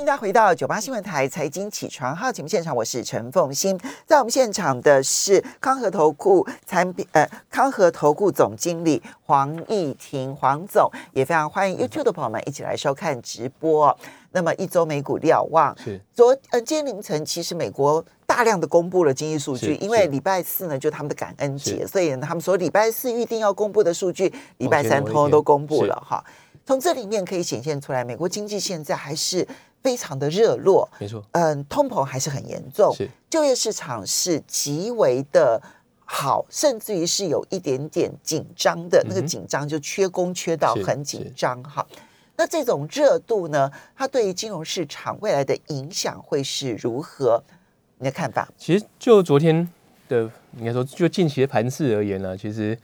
迎大家回到九八新闻台财经起床号节目现场，我是陈凤欣，在我们现场的是康和投顾产品呃康和投顾总经理黄义婷黄总，也非常欢迎 YouTube 的朋友们一起来收看直播。那么一周美股瞭望，是。昨呃今天凌晨其实美国大量的公布了经济数据，因为是。礼拜四呢就他们的感恩节，所以他们说礼拜四预定要公布的数据，礼拜三通通都公布了哈。从这里面可以显现出来，美国经济现在还是非常的热络，没错，嗯，通膨还是很严重，是就业市场是极为的好，甚至于是有一点点紧张的，那个紧张就缺工缺到很紧是张哈。那这种热度呢，它对于金融市场未来的影响会是如何？你的看法？其实就昨天的，应该说就近期的盘势而言呢、其实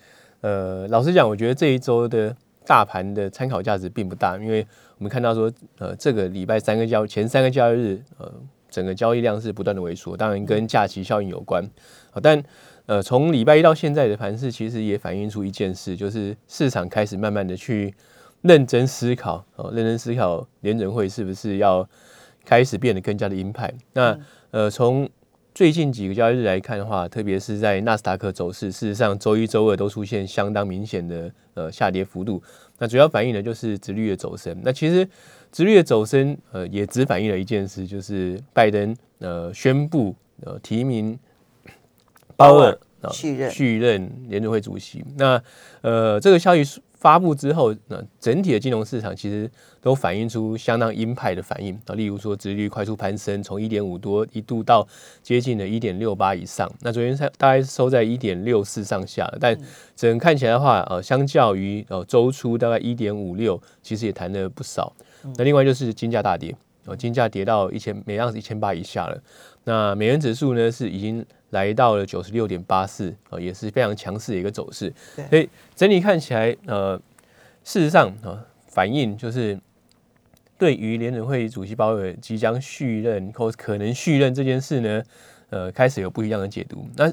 呃，老实讲，我觉得这一周的大盘的参考价值并不大，因为我们看到说，呃，这个礼拜三个交前三个交易日，呃，整个交易量是不断的萎缩，当然跟假期效应有关，但呃，从礼拜一到现在的盘势，其实也反映出一件事，就是市场开始慢慢的去认真思考，哦，认真思考联准会是不是要开始变得更加的鹰派。那呃，从最近几个交易日来看的话，特别是在纳斯达克走势，事实上周一、周二都出现相当明显的呃下跌幅度。那主要反映的就是直率的走升。那其实直率的走升，呃，也只反映了一件事，就是拜登呃宣布呃提名鲍尔呃续任续任联储会主席。那呃，这个消息发布之后，那整体的金融市场其实都反映出相当鹰派的反应啊，例如说，殖利率快速攀升，从一点五多一度到接近了一点六八以上。那昨天才大概是收在一点六四上下，但整个看起来的话，呃，相较于呃周初大概一点五六，其实也弹了不少。那另外就是金价大跌，哦，金价跌到一千每盎司一千八以下了。那美元指数呢是已经来到了九十六点八四，呃，也是非常强势的一个走势。所以整体看起来，呃，事实上啊、呃反映就是对于联准会主席鲍尔即将续任或可能续任这件事呢，呃，开始有不一样的解读。那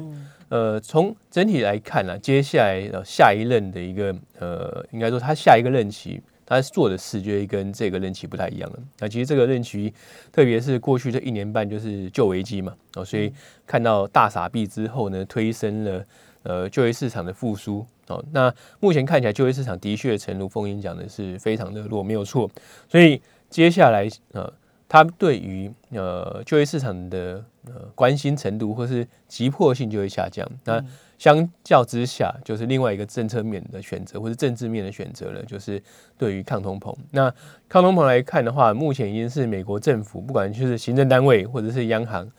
呃，从整体来看呢、接下来呃下一任的一个呃，应该说他下一个任期。他做的事就会跟这个任期不太一样了。那其实这个任期，特别是过去这一年半就是旧危机嘛，哦，所以看到大傻币之后呢，推升了呃就业市场的复苏。哦，那目前看起来就业市场的确，诚如凤英讲的是非常热络，没有错。所以接下来呃，他对于呃就业市场的呃关心程度或是急迫性就会下降。那相较之下，就是另外一个政策面的选择，或是政治面的选择了，就是对于抗通膨。那抗通膨来看的话，目前已经是美国政府不管就是行政单位或者是央行，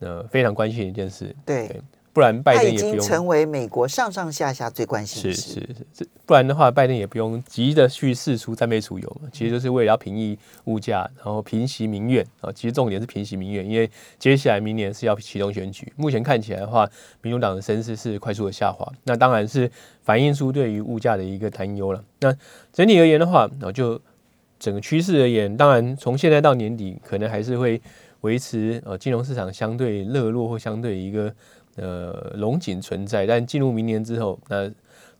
呃，非常关心的一件事。对对，不然拜它已经登也不用。成为美国上上下下最关心的是事。是是，这不然的话，拜登也不用急着去试出战备储油嘛，其实就是为了要平抑物价，然后平息民怨啊。其实重点是平息民怨，因为接下来明年是要启动选举，目前看起来的话，民主党的声势是快速的下滑，那当然是反映出对于物价的一个担忧了。那整体而言的话，那就整个趋势而言，当然从现在到年底，可能还是会维持呃金融市场相对热络或相对一个呃龙井存在，但进入明年之后，那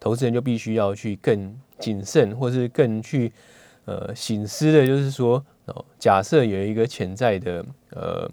投资人就必须要去更谨慎，或是更去呃醒思的，就是说哦，假设有一个潜在的呃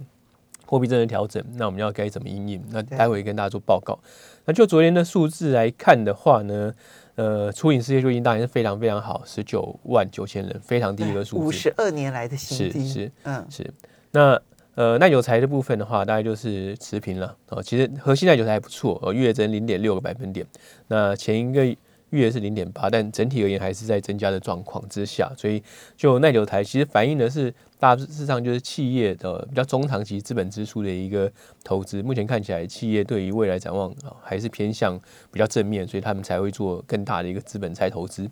货币政策调整，那我们要该怎么应应？那待会跟大家做报告。那就昨天的数字来看的话呢，呃，初领失业救济当然是非常非常好，十九万九千人，非常低一个数字。五十二年来的新低，是是嗯，是，那呃耐久材的部分的话，大概就是持平了哦。其实核心耐久材还不错呃，月增零点六个百分点。那前一个月是零点八，但整体而言还是在增加的状况之下，所以就耐久材其实反映的是大致上就是企业的比较中长期资本支出的一个投资。目前看起来，企业对于未来展望啊还是偏向比较正面，所以他们才会做更大的一个资本再投资。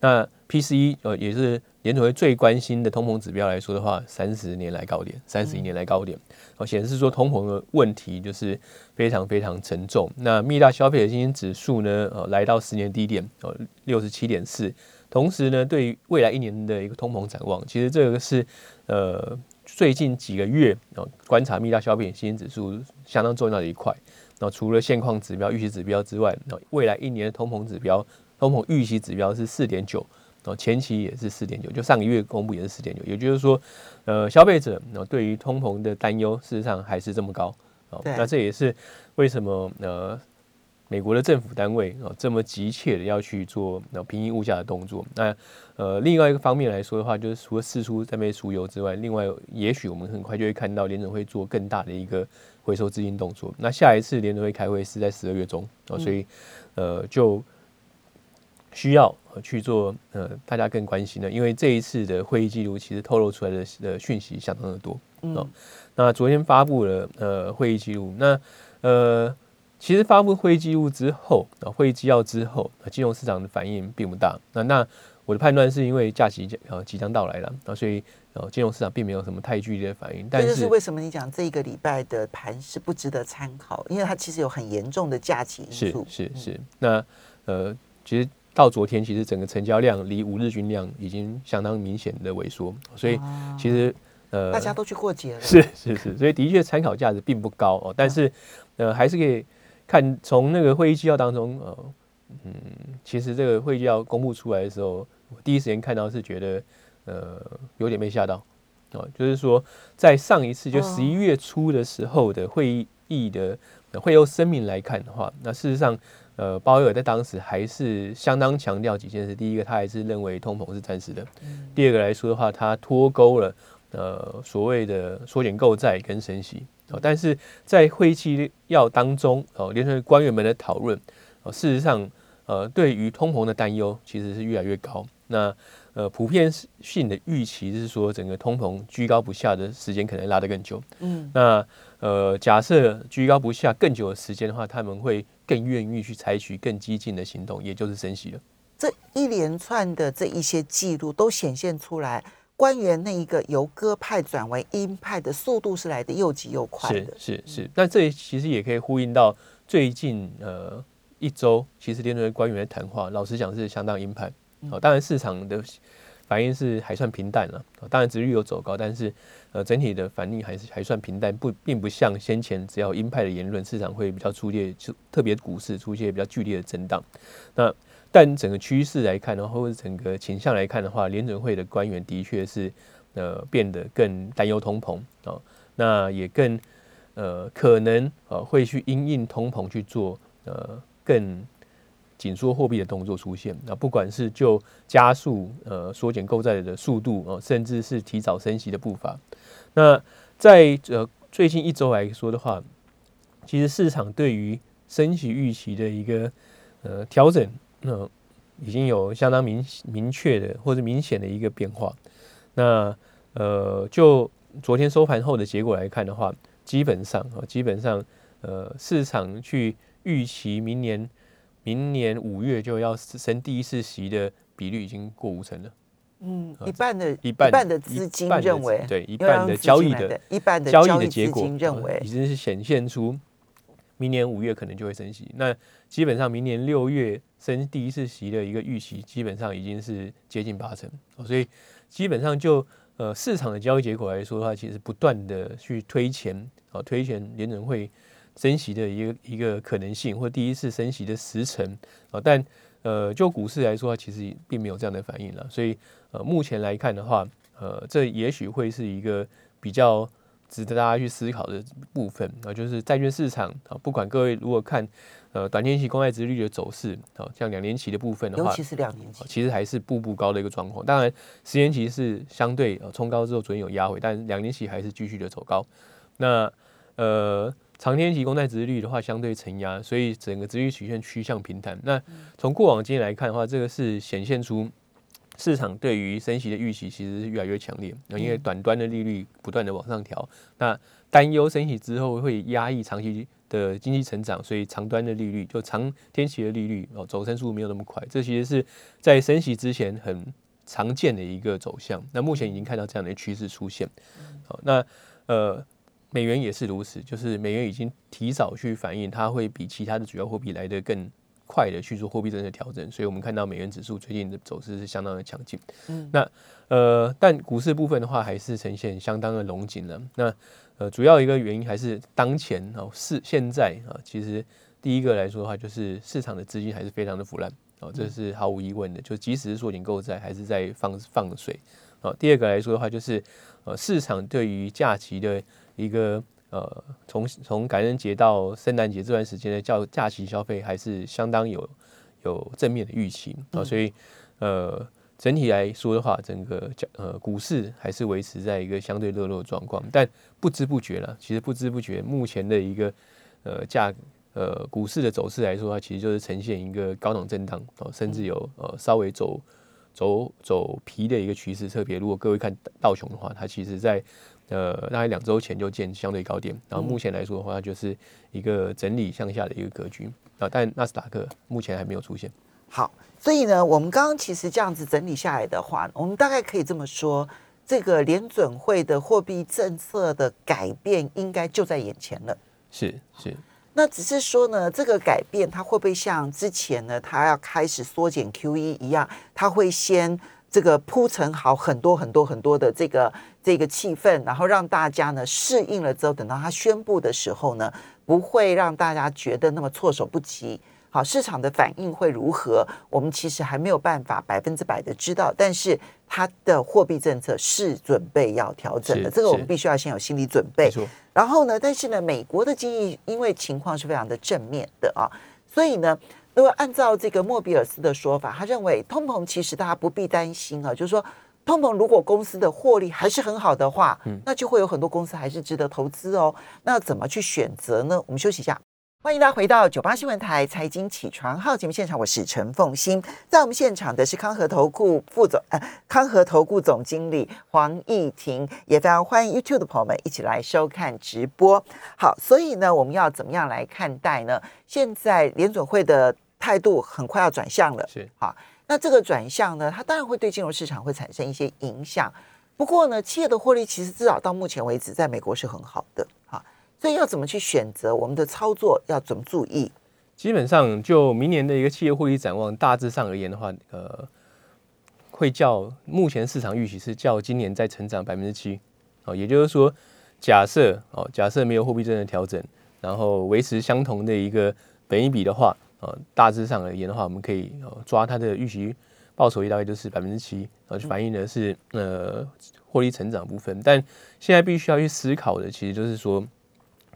那 PCE 呃也是联储会最关心的通膨指标来说的话，三十年来高点，三十一年来高点，哦显示说通膨的问题就是非常非常沉重。那密大消费的信心指数呢，呃来到十年低点，呃六十七点四。同时呢，对于未来一年的一个通膨展望，其实这个是呃最近几个月哦观察密大消费者信心指数相当重要的一块。那除了现况指标、预期指标之外，那未来一年的通膨指标、通膨预期指标是四点九，哦，前期也是四点九，就上个月公布也是四点九，也就是说，呃，消费者哦对于通膨的担忧事实上还是这么高哦，那这也是为什么呃美国的政府单位哦这么急切的要去做那平抑物价的动作。那呃另外一个方面来说的话，就是除了四出在被输油之外，另外也许我们很快就会看到联准会做更大的一个回收资金动作。那下一次联准会开会是在十二月中哦，所以呃就。需要去做呃，大家更关心的，因为这一次的会议记录其实透露出来的的讯息相当的多哦。那昨天发布了呃会议记录，那呃其实发布会议记录之后啊，会议纪要之后，啊金融市场的反应并不大。那那我的判断是因为假期呃即将到来了啊，所以呃金融市场并没有什么太剧烈的反应。但是为什么你讲这一个礼拜的盘是不值得参考？因为它其实有很严重的假期因素。是是是。那呃其实。到昨天，其实整个成交量离五日均量已经相当明显的萎缩，所以其实呃，大家都去过节了，是是是，所以的确参考价值并不高哦。但是呃，还是可以看从那个会议纪要当中，呃嗯，其实这个会议纪要公布出来的时候，我第一时间看到是觉得呃有点被吓到哦，就是说在上一次就十一月初的时候的会议的会由声明来看的话，那事实上。呃，鲍威尔在当时还是相当强调几件事。第一个，他还是认为通膨是暂时的；第二个来说的话，他脱钩了呃所谓的缩减购债跟升息。哦，但是在会议纪要当中，哦，联合官员们的讨论，哦，事实上，呃，对于通膨的担忧其实是越来越高。那呃，普遍性的预期是说，整个通膨居高不下的时间可能拉得更久。嗯，那呃，假设居高不下更久的时间的话，他们会。更愿意去采取更激进的行动，也就是升息了。这一连串的这一些记录都显现出来，官员那一个由鸽派转为鹰派的速度是来的又急又快的。是是是，那这其实也可以呼应到最近呃一周，其实联准会官员的谈话，老实讲是相当鹰派。哦，当然市场的。反应是还算平淡了，当然值率有走高，但是呃整体的反应还是还算平淡，不并不像先前只要鹰派的言论，市场会比较出列，就特别股市出现比较剧烈的震荡。那但整个趋势来看的话，或者整个倾向来看的话，联准会的官员的确是呃变得更担忧通膨啊，那也更呃可能呃会去因应通膨去做呃更。紧缩货币的动作出现，那不管是就加速呃缩减购债的速度啊，甚至是提早升息的步伐，那在呃最近一周来说的话，其实市场对于升息预期的一个呃调整，那已经有相当明明确的或者明显的一个变化。那呃就昨天收盘后的结果来看的话，基本上啊基本上呃市场去预期明年。明年五月就要升第一次息的比率已经过五成了。嗯，一半的一半的资金认为，对一半的交易的一半的交易的结果认为，已经是显现出明年五月可能就会升息。那基本上明年六月升第一次息的一个预期，基本上已经是接近八成。所以基本上就呃市场的交易结果来说的话，其实不断的去推前啊推前联准会。升息的一个一个可能性，或第一次升息的时程啊，但呃，就股市来说，其实并没有这样的反应了。所以呃，目前来看的话，呃，这也许会是一个比较值得大家去思考的部分啊，就是债券市场啊，不管各位如果看呃短天期公债值率的走势啊，像两年期的部分的话，尤其是两年期，其实还是步步高的一个状况。当然，十年期是相对呃冲高之后昨天有压回，但两年期还是继续的走高。那呃。长天期公债值率的话相对承压，所以整个殖率曲线趋向平坦。那从过往经验来看的话，这个是显现出市场对于升息的预期其实是越来越强烈。那因为短端的利率不断的往上调，那担忧升息之后会压抑长期的经济成长，所以长端的利率就长天期的利率哦走升速度没有那么快。这其实是在升息之前很常见的一个走向。那目前已经看到这样的趋势出现。好，那呃。美元也是如此，就是美元已经提早去反映，它会比其他的主要货币来得更快的去做货币政策调整，所以我们看到美元指数最近的走势是相当的强劲。嗯，那呃，但股市部分的话，还是呈现相当的龙井了。那呃，主要一个原因还是当前哦，是现在啊，其实第一个来说的话，就是市场的资金还是非常的腐烂哦，这是毫无疑问的。就即使是缩紧购债，还是在放放水。哦，第二个来说的话，就是呃，市场对于假期的一个呃，从从感恩节到圣诞节这段时间的假假期消费，还是相当有有正面的预期啊。所以呃，整体来说的话，整个呃股市还是维持在一个相对热络的状况。但不知不觉了，其实不知不觉，目前的一个呃价呃股市的走势来说它，其实就是呈现一个高档震荡哦，甚至有呃稍微走。走走皮的一个趋势，特别如果各位看道琼的话，它其实在呃大概两周前就见相对高点，然后目前来说的话，就是一个整理向下的一个格局啊。但纳斯达克目前还没有出现。好，所以呢，我们刚刚其实这样子整理下来的话，我们大概可以这么说，这个联准会的货币政策的改变应该就在眼前了。是是。那只是说呢，这个改变它会不会像之前呢，它要开始缩减 QE 一样，它会先这个铺陈好很多很多很多的这个这个气氛，然后让大家呢适应了之后，等到他宣布的时候呢，不会让大家觉得那么措手不及。好，市场的反应会如何？我们其实还没有办法百分之百的知道，但是它的货币政策是准备要调整的，这个我们必须要先有心理准备。然后呢，但是呢，美国的经济因为情况是非常的正面的啊，所以呢，如果按照这个莫比尔斯的说法，他认为通膨其实大家不必担心啊，就是说通膨如果公司的获利还是很好的话，嗯，那就会有很多公司还是值得投资哦。那怎么去选择呢？我们休息一下。欢迎大家回到九八新闻台财经起床号节目现场，我是陈凤欣，在我们现场的是康和投顾副总呃康和投顾总经理黄义婷，也非常欢迎 YouTube 的朋友们一起来收看直播。好，所以呢，我们要怎么样来看待呢？现在联准会的态度很快要转向了，是好，那这个转向呢，它当然会对金融市场会产生一些影响。不过呢，企业的获利其实至少到目前为止，在美国是很好的啊。所以要怎么去选择我们的操作要怎么注意？基本上就明年的一个企业获利展望，大致上而言的话，呃，会较目前市场预期是较今年再成长百分之七。哦，也就是说，假设哦，假设没有货币政策调整，然后维持相同的一个本益比的话，呃，大致上而言的话，我们可以抓它的预期报酬率大概就是百分之七，呃，反映的是呃获利成长部分。但现在必须要去思考的，其实就是说。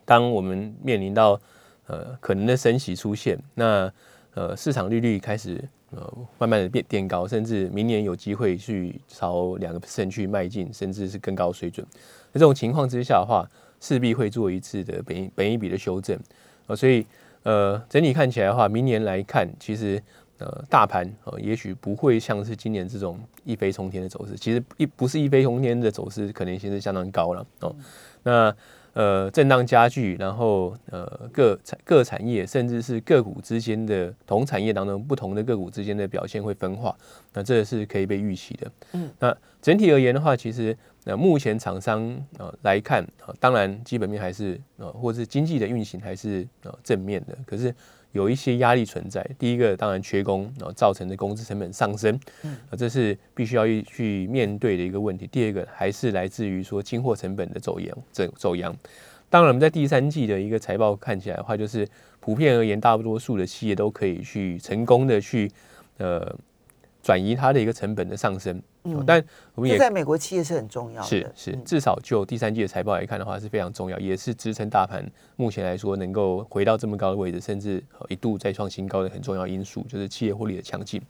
当我们面临到呃可能的升息出现，那呃市场利率开始呃慢慢的变变高，甚至明年有机会去朝两个 percent 去迈进，甚至是更高水准。那这种情况之下的话，势必会做一次的本本一笔的修正呃，所以呃整体看起来的话，明年来看，其实呃大盘呃也许不会像是今年这种一飞冲天的走势，其实一不是一飞冲天的走势，可能性是相当高了哦。那呃，震荡加剧，然后呃，各产各产业甚至是个股之间的同产业当中不同的个股之间的表现会分化，那这是可以被预期的。嗯，那整体而言的话，其实呃，目前厂商呃来看啊，当然基本面还是呃，或是经济的运行还是呃正面的，可是。有一些压力存在。第一个当然缺工，然后造成的工资成本上升，啊，这是必须要去面对的一个问题。第二个还是来自于说进货成本的走扬，走走扬。当然，我们在第三季的一个财报看起来的话，就是普遍而言，大多数的企业都可以去成功的去呃。转移它的一个成本的上升，嗯，但我们也在美国企业是很重要的，是是，至少就第三季的财报来看的话是非常重要，也是支撑大盘目前来说能够回到这么高的位置，甚至一度再创新高的很重要因素，就是企业获利的强劲。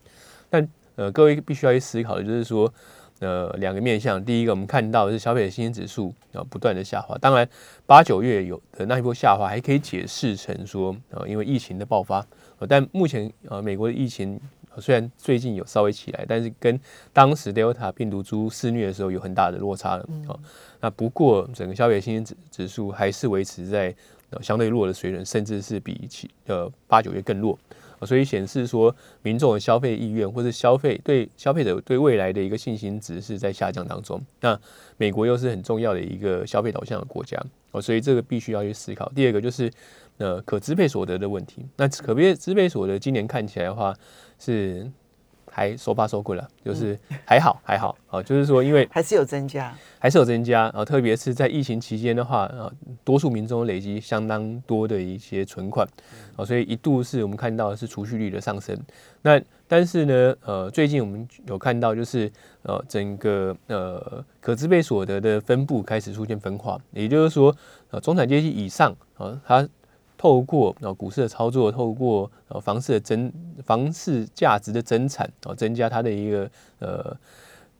但呃，各位必须要去思考的就是说，呃，两个面向，第一个我们看到的是消费者信心指数啊不断的下滑，当然八九月有的那一波下滑还可以解释成说呃因为疫情的爆发，呃但目前呃美国的疫情。虽然最近有稍微起来，但是跟当时 Delta 病毒株肆虐的时候有很大的落差了啊。那不过整个消费信心指指数还是维持在相对弱的水准，甚至是比起呃八九月更弱所以显示说民众的消费意愿或者消费对消费者对未来的一个信心值是在下降当中。那美国又是很重要的一个消费导向的国家哦，所以这个必须要去思考。第二个就是呃可支配所得的问题。那可支支配所得今年看起来的话。是还收发收贵了，就是还好还好啊，就是说因为还是有增加，还是有增加啊，特别是在疫情期间的话啊，多数民众累积相当多的一些存款啊，所以一度是我们看到是储蓄率的上升。那但是呢，呃，最近我们有看到，就是呃，整个呃可支配所得的分布开始出现分化，也就是说，呃，中产阶级以上啊，他透过啊股市的操作，透过啊房市的增房市价值的增产，啊，增加他的一个呃。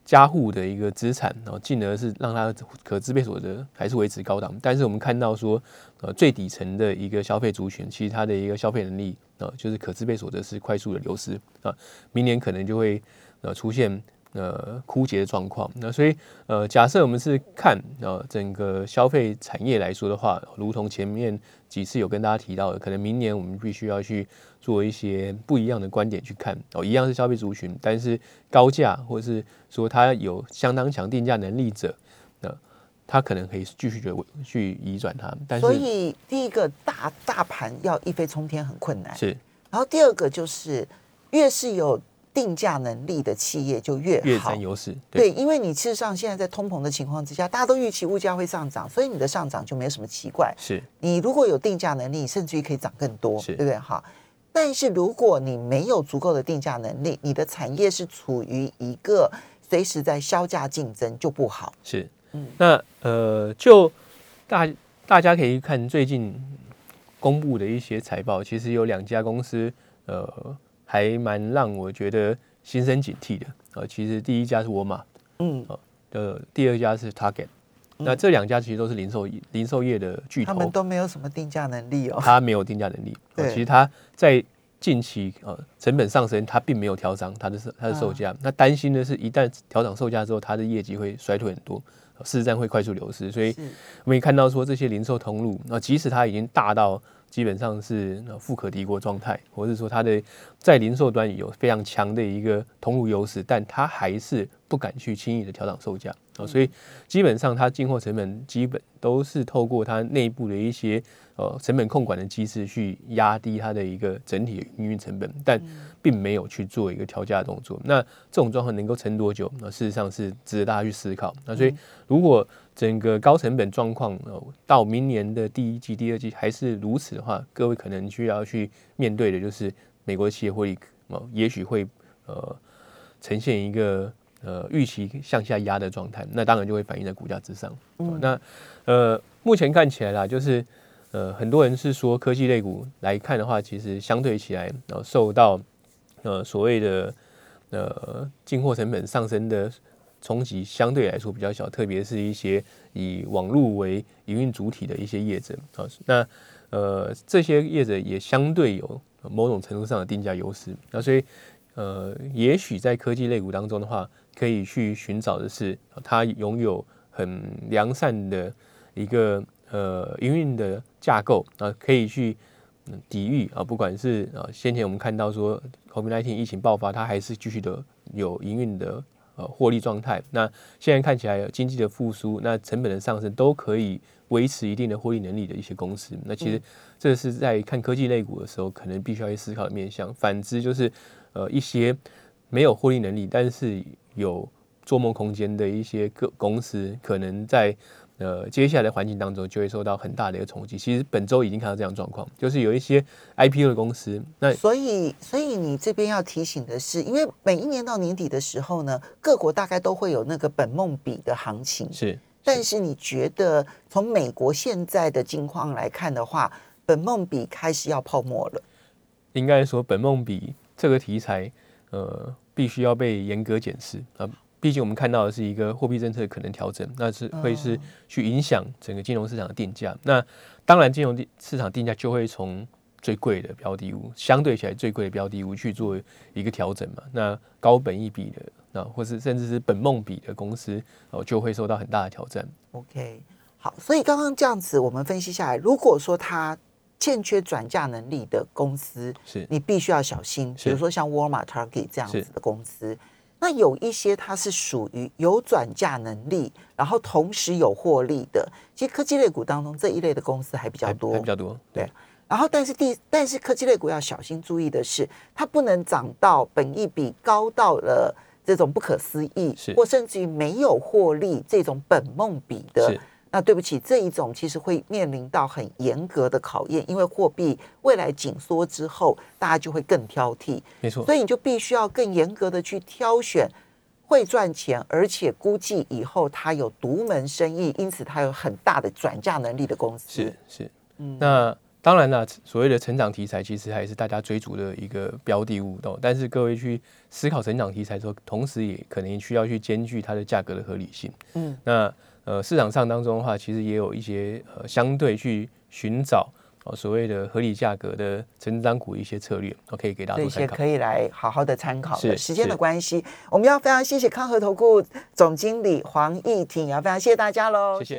加户的一个资产，然后进而是让它可支配所得还是维持高档。但是我们看到说，呃，最底层的一个消费族群，其实它的一个消费能力，啊，就是可支配所得是快速的流失啊，明年可能就会呃出现。呃，枯竭的状况。那所以，呃，假设我们是看呃整个消费产业来说的话，如同前面几次有跟大家提到的，可能明年我们必须要去做一些不一样的观点去看哦，一样是消费族群，但是高价或者是说它有相当强定价能力者，那它可能可以继续去去移转它。但是，所以第一个大大盘要一飞冲天很困难，是。然后第二个就是越是有。定价能力的企业就越越占优势，对，因为你事实上现在在通膨的情况之下，大家都预期物价会上涨，所以你的上涨就没有什么奇怪。是你如果有定价能力，甚至于可以涨更多，对不对？哈，但是如果你没有足够的定价能力，你的产业是处于一个随时在销价竞争，就不好。是，嗯，那呃，就大大家可以看最近公布的一些财报，其实有两家公司，呃。还蛮让我觉得心生警惕的啊！其实第一家是沃尔玛，嗯，呃，第二家是 Target，那这两家其实都是零售零售业的巨头，他们都没有什么定价能力哦。他没有定价能力，其实他在近期呃成本上升，他并没有调涨他的他的售价。那担心的是，一旦调涨售价之后，他的业绩会衰退很多，市值占会快速流失。所以我们也看到说，这些零售通路，那即使它已经大到。基本上是富可敌国状态，或者说它的在零售端有非常强的一个通路优势，但它还是不敢去轻易的调整售价啊，所以基本上它进货成本基本都是透过它内部的一些呃成本控管的机制去压低它的一个整体营运成本，但并没有去做一个调价的动作。那这种状况能够撑多久？那事实上是值得大家去思考。那所以如果整个高成本状况，呃，到明年的第一季、第二季还是如此的话，各位可能需要去面对的就是美国企业会，呃，也许会呃呈现一个呃预期向下压的状态，那当然就会反映在股价之上。那呃，目前看起来啦，就是呃，很多人是说科技类股来看的话，其实相对起来，呃，受到呃所谓的呃进货成本上升的。冲击相对来说比较小，特别是一些以网络为营运主体的一些业者啊，那呃这些业者也相对有某种程度上的定价优势，那所以呃也许在科技类股当中的话，可以去寻找的是它拥有很良善的一个呃营运的架构啊，可以去抵御啊，不管是啊先前我们看到说 COVID-19 疫情爆发，它还是继续的有营运的。呃，获利状态，那现在看起来经济的复苏，那成本的上升都可以维持一定的获利能力的一些公司，那其实这是在看科技类股的时候，可能必须要去思考的面向。反之，就是呃一些没有获利能力，但是有做梦空间的一些个公司，可能在。呃，接下来的环境当中就会受到很大的一个冲击。其实本周已经看到这样状况，就是有一些 IPO 的公司。那所以，所以你这边要提醒的是，因为每一年到年底的时候呢，各国大概都会有那个本梦比的行情。是，但是你觉得从美国现在的境况来看的话，本梦比开始要泡沫了？应该说，本梦比这个题材，呃，必须要被严格检视啊。毕竟我们看到的是一个货币政策可能调整，那是会是去影响整个金融市场的定价。那当然，金融市场定价就会从最贵的标的物，相对起来最贵的标的物去做一个调整嘛。那高本益比的，那或是甚至是本梦比的公司，哦，就会受到很大的挑战。OK，好，所以刚刚这样子我们分析下来，如果说它欠缺转嫁能力的公司，是你必须要小心。比如说像沃尔玛、Target 这样子的公司。那有一些它是属于有转嫁能力，然后同时有获利的。其实科技类股当中这一类的公司还比较多，还比较多。对。然后，但是第但是科技类股要小心注意的是，它不能涨到本益比高到了这种不可思议，或甚至于没有获利这种本梦比的那对不起，这一种其实会面临到很严格的考验，因为货币未来紧缩之后，大家就会更挑剔，没错，所以你就必须要更严格的去挑选会赚钱，而且估计以后它有独门生意，因此它有很大的转嫁能力的公司。是是，嗯，那当然了，所谓的成长题材其实还是大家追逐的一个标的物哦。但是各位去思考成长题材的时候，同时也可能需要去兼具它的价格的合理性。嗯，那。呃，市场上当中的话，其实也有一些呃相对去寻找哦所谓的合理价格的成长股一些策略，我可以给大家这些可以来好好的参考。的时间的关系，我们要非常谢谢康和投顾总经理黄义婷，也要非常谢谢大家喽，谢谢。